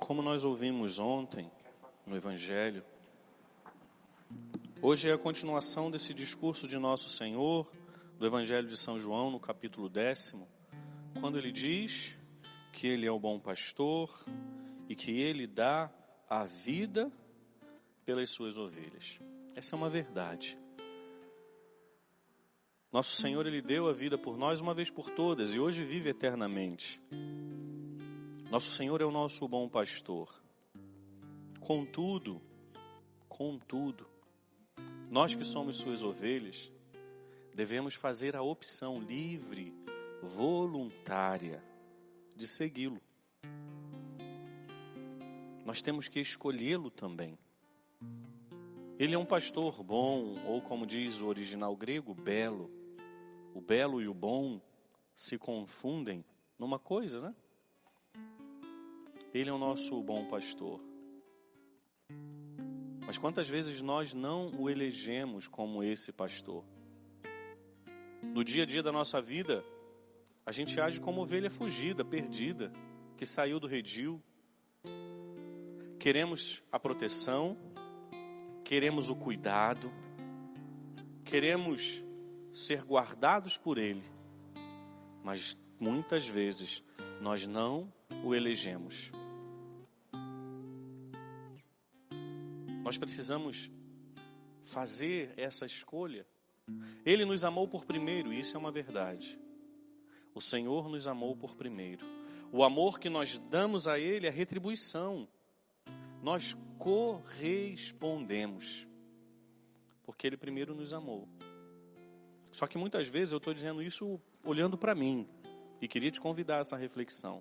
Como nós ouvimos ontem no Evangelho, hoje é a continuação desse discurso de Nosso Senhor, do Evangelho de São João, no capítulo décimo, quando ele diz que ele é o bom pastor e que ele dá a vida pelas suas ovelhas. Essa é uma verdade. Nosso Senhor, Ele deu a vida por nós uma vez por todas e hoje vive eternamente. Nosso Senhor é o nosso bom pastor. Contudo, contudo, nós que somos Suas ovelhas, devemos fazer a opção livre, voluntária, de segui-lo. Nós temos que escolhê-lo também. Ele é um pastor bom, ou como diz o original grego, belo o belo e o bom se confundem numa coisa, né? Ele é o nosso bom pastor. Mas quantas vezes nós não o elegemos como esse pastor? No dia a dia da nossa vida, a gente age como ovelha fugida, perdida, que saiu do redil. Queremos a proteção, queremos o cuidado, queremos ser guardados por Ele, mas muitas vezes nós não o elegemos. Nós precisamos fazer essa escolha. Ele nos amou por primeiro, isso é uma verdade. O Senhor nos amou por primeiro. O amor que nós damos a Ele é retribuição. Nós correspondemos, porque Ele primeiro nos amou. Só que muitas vezes eu estou dizendo isso olhando para mim e queria te convidar a essa reflexão.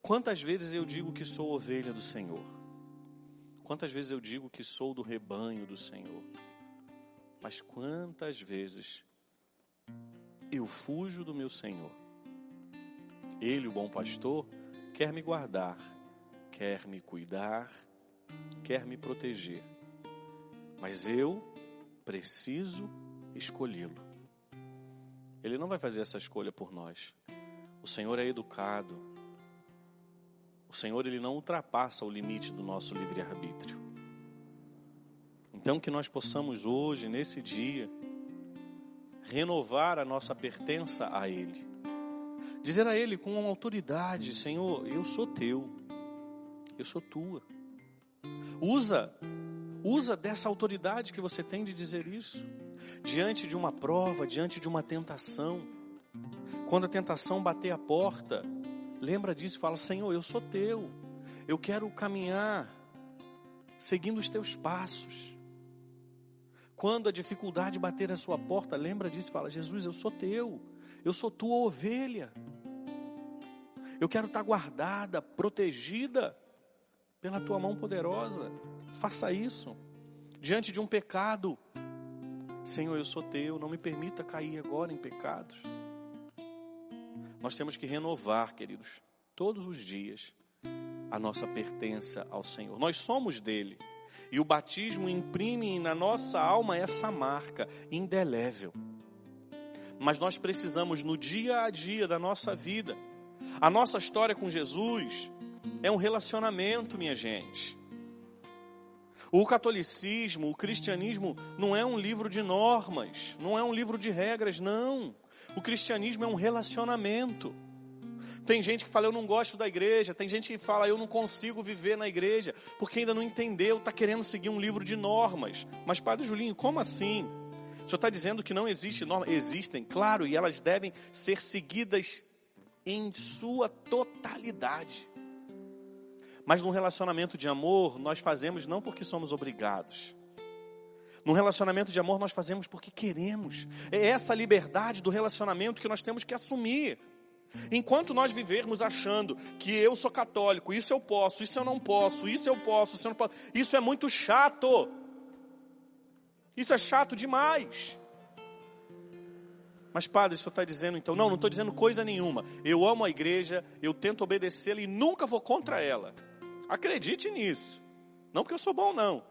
Quantas vezes eu digo que sou ovelha do Senhor? Quantas vezes eu digo que sou do rebanho do Senhor? Mas quantas vezes eu fujo do meu Senhor? Ele, o bom pastor, quer me guardar, quer me cuidar, quer me proteger. Mas eu preciso escolhê-lo. Ele não vai fazer essa escolha por nós. O Senhor é educado. O Senhor ele não ultrapassa o limite do nosso livre-arbítrio. Então que nós possamos hoje, nesse dia, renovar a nossa pertença a Ele. Dizer a Ele com autoridade, Senhor, eu sou teu. Eu sou tua. Usa, usa dessa autoridade que você tem de dizer isso diante de uma prova, diante de uma tentação, quando a tentação bater a porta, lembra disso e fala: Senhor, eu sou teu, eu quero caminhar seguindo os teus passos. Quando a dificuldade bater a sua porta, lembra disso e fala: Jesus, eu sou teu, eu sou tua ovelha. Eu quero estar guardada, protegida pela tua mão poderosa. Faça isso. Diante de um pecado, Senhor, eu sou teu, não me permita cair agora em pecados. Nós temos que renovar, queridos, todos os dias, a nossa pertença ao Senhor. Nós somos dele. E o batismo imprime na nossa alma essa marca indelével. Mas nós precisamos, no dia a dia da nossa vida, a nossa história com Jesus é um relacionamento, minha gente. O catolicismo, o cristianismo não é um livro de normas, não é um livro de regras, não. O cristianismo é um relacionamento. Tem gente que fala, eu não gosto da igreja. Tem gente que fala, eu não consigo viver na igreja, porque ainda não entendeu, está querendo seguir um livro de normas. Mas, Padre Julinho, como assim? O senhor está dizendo que não existe norma? Existem, claro, e elas devem ser seguidas em sua totalidade. Mas num relacionamento de amor, nós fazemos não porque somos obrigados. Num relacionamento de amor, nós fazemos porque queremos. É essa liberdade do relacionamento que nós temos que assumir. Enquanto nós vivermos achando que eu sou católico, isso eu posso, isso eu não posso, isso eu posso, isso eu não posso, isso é muito chato. Isso é chato demais. Mas, padre, o senhor está dizendo então? Não, não estou dizendo coisa nenhuma. Eu amo a igreja, eu tento obedecê-la e nunca vou contra ela. Acredite nisso. Não porque eu sou bom, não.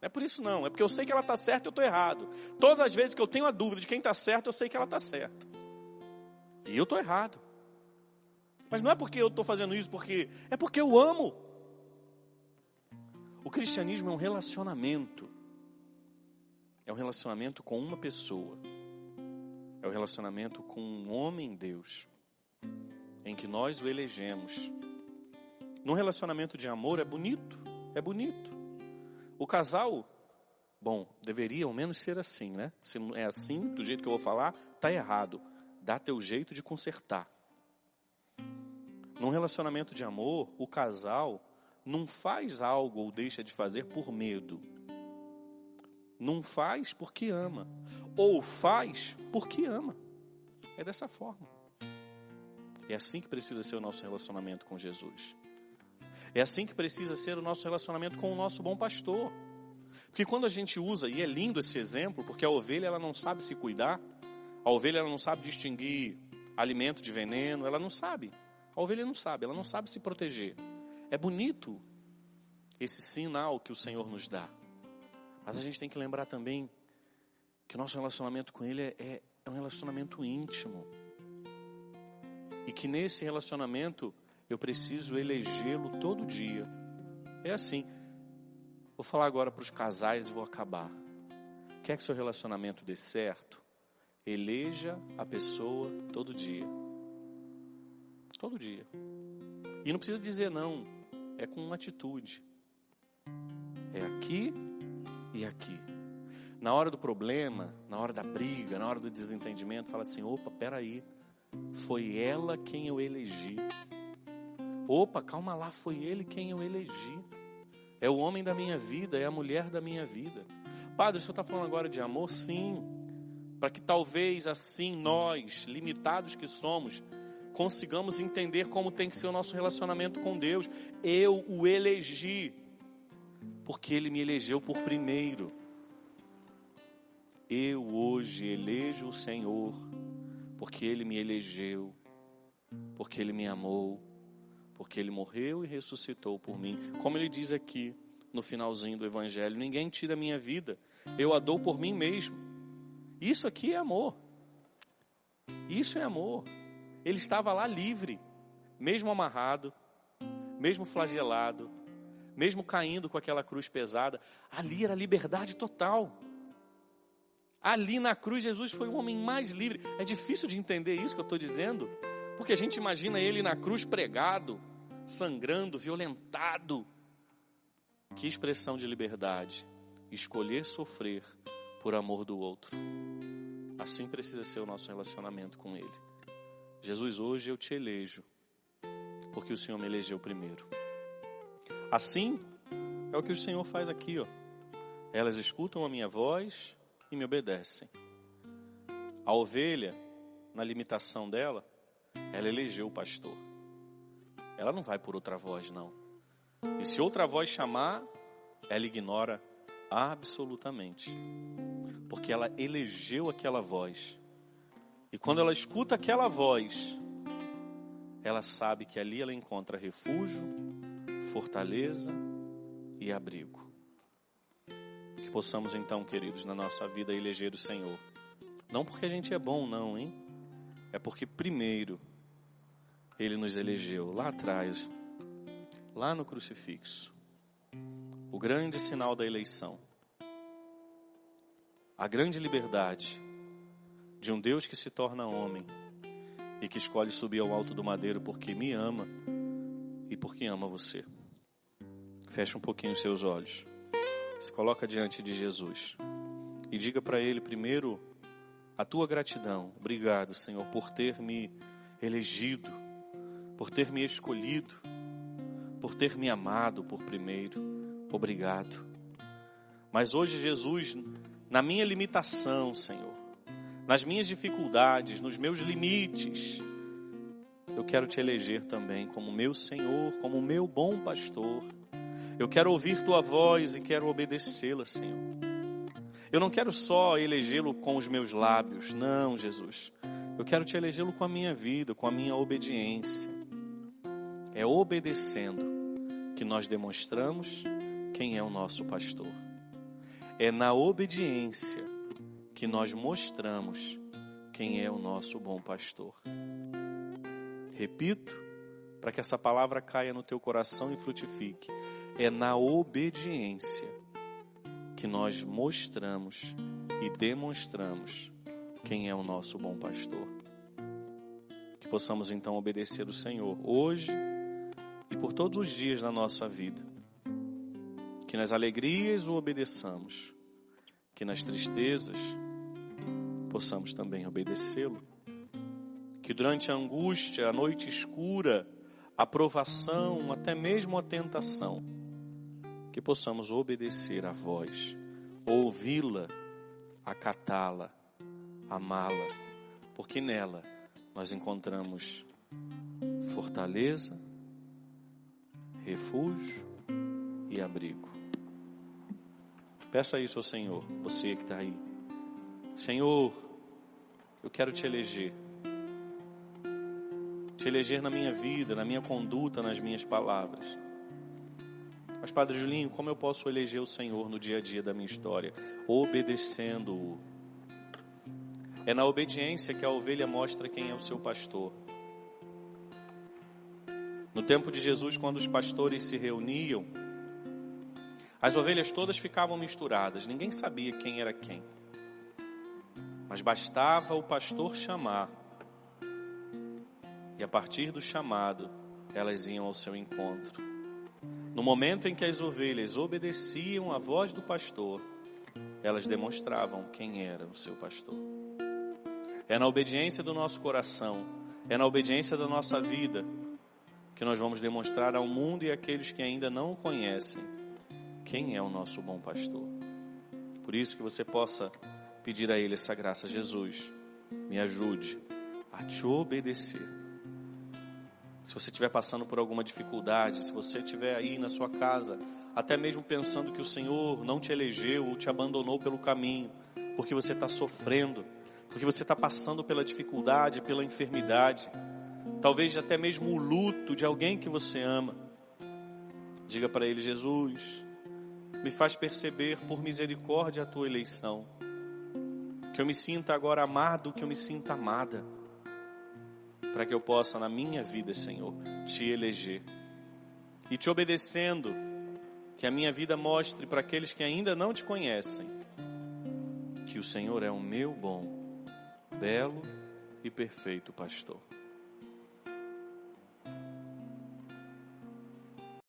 Não é por isso não. É porque eu sei que ela está certa e eu estou errado. Todas as vezes que eu tenho a dúvida de quem está certo, eu sei que ela está certa. E eu estou errado. Mas não é porque eu estou fazendo isso porque. É porque eu amo. O cristianismo é um relacionamento. É um relacionamento com uma pessoa. É o um relacionamento com um homem Deus, em que nós o elegemos. Num relacionamento de amor é bonito, é bonito. O casal, bom, deveria ao menos ser assim, né? Se não é assim, do jeito que eu vou falar, tá errado. Dá teu jeito de consertar. Num relacionamento de amor, o casal não faz algo ou deixa de fazer por medo. Não faz porque ama. Ou faz porque ama. É dessa forma. É assim que precisa ser o nosso relacionamento com Jesus. É assim que precisa ser o nosso relacionamento com o nosso bom pastor. Porque quando a gente usa, e é lindo esse exemplo, porque a ovelha ela não sabe se cuidar, a ovelha ela não sabe distinguir alimento de veneno, ela não sabe. A ovelha não sabe, ela não sabe se proteger. É bonito esse sinal que o Senhor nos dá. Mas a gente tem que lembrar também que o nosso relacionamento com Ele é, é, é um relacionamento íntimo. E que nesse relacionamento eu preciso elegê-lo todo dia. É assim. Vou falar agora para os casais e vou acabar. Quer que seu relacionamento dê certo? Eleja a pessoa todo dia. Todo dia. E não precisa dizer não, é com uma atitude. É aqui e aqui. Na hora do problema, na hora da briga, na hora do desentendimento, fala assim: opa, peraí, foi ela quem eu elegi. Opa, calma lá, foi ele quem eu elegi. É o homem da minha vida, é a mulher da minha vida. Padre, o senhor está falando agora de amor? Sim. Para que talvez assim nós, limitados que somos, consigamos entender como tem que ser o nosso relacionamento com Deus. Eu o elegi, porque Ele me elegeu por primeiro. Eu hoje elejo o Senhor, porque Ele me elegeu, porque Ele me amou, porque Ele morreu e ressuscitou por mim. Como Ele diz aqui no finalzinho do Evangelho: Ninguém tira a minha vida, eu a dou por mim mesmo. Isso aqui é amor. Isso é amor. Ele estava lá livre, mesmo amarrado, mesmo flagelado, mesmo caindo com aquela cruz pesada. Ali era liberdade total. Ali na cruz, Jesus foi o homem mais livre. É difícil de entender isso que eu estou dizendo, porque a gente imagina ele na cruz pregado, sangrando, violentado. Que expressão de liberdade! Escolher sofrer por amor do outro. Assim precisa ser o nosso relacionamento com Ele. Jesus, hoje eu te elejo, porque o Senhor me elegeu primeiro. Assim é o que o Senhor faz aqui, ó. Elas escutam a minha voz e me obedecem. A ovelha, na limitação dela, ela elegeu o pastor. Ela não vai por outra voz, não. E se outra voz chamar, ela ignora absolutamente. Porque ela elegeu aquela voz. E quando ela escuta aquela voz, ela sabe que ali ela encontra refúgio, fortaleza e abrigo. Que possamos então, queridos, na nossa vida eleger o Senhor. Não porque a gente é bom, não, hein? É porque primeiro Ele nos elegeu lá atrás, lá no crucifixo. O grande sinal da eleição. A grande liberdade de um Deus que se torna homem e que escolhe subir ao alto do madeiro porque me ama e porque ama você. Feche um pouquinho os seus olhos. Se coloca diante de Jesus e diga para ele primeiro a tua gratidão. Obrigado, Senhor, por ter me elegido, por ter me escolhido, por ter me amado por primeiro. Obrigado. Mas hoje, Jesus, na minha limitação, Senhor, nas minhas dificuldades, nos meus limites, eu quero te eleger também como meu Senhor, como meu bom pastor. Eu quero ouvir tua voz e quero obedecê-la, Senhor. Eu não quero só elegê-lo com os meus lábios, não, Jesus. Eu quero te elegê-lo com a minha vida, com a minha obediência. É obedecendo que nós demonstramos quem é o nosso pastor. É na obediência que nós mostramos quem é o nosso bom pastor. Repito, para que essa palavra caia no teu coração e frutifique. é na obediência que nós mostramos e demonstramos quem é o nosso bom pastor. Que possamos então obedecer o Senhor hoje por todos os dias da nossa vida. Que nas alegrias o obedeçamos, que nas tristezas possamos também obedecê-lo. Que durante a angústia, a noite escura, a provação, até mesmo a tentação, que possamos obedecer a voz, ouvi-la, acatá-la, amá-la, porque nela nós encontramos fortaleza, refúgio e abrigo. Peça isso ao Senhor, você que está aí. Senhor, eu quero te eleger. Te eleger na minha vida, na minha conduta, nas minhas palavras. Mas, Padre Julinho, como eu posso eleger o Senhor no dia a dia da minha história? Obedecendo-o. É na obediência que a ovelha mostra quem é o seu pastor. No tempo de Jesus, quando os pastores se reuniam, as ovelhas todas ficavam misturadas, ninguém sabia quem era quem. Mas bastava o pastor chamar, e a partir do chamado, elas iam ao seu encontro. No momento em que as ovelhas obedeciam à voz do pastor, elas demonstravam quem era o seu pastor. É na obediência do nosso coração, é na obediência da nossa vida, que nós vamos demonstrar ao mundo e àqueles que ainda não conhecem quem é o nosso bom pastor. Por isso que você possa pedir a Ele essa graça, Jesus, me ajude a te obedecer se você estiver passando por alguma dificuldade, se você estiver aí na sua casa, até mesmo pensando que o Senhor não te elegeu ou te abandonou pelo caminho, porque você está sofrendo, porque você está passando pela dificuldade, pela enfermidade, talvez até mesmo o luto de alguém que você ama. Diga para ele: Jesus, me faz perceber por misericórdia a tua eleição, que eu me sinta agora amado, que eu me sinta amada para que eu possa, na minha vida, Senhor, te eleger. E te obedecendo, que a minha vida mostre para aqueles que ainda não te conhecem, que o Senhor é o meu bom, belo e perfeito pastor.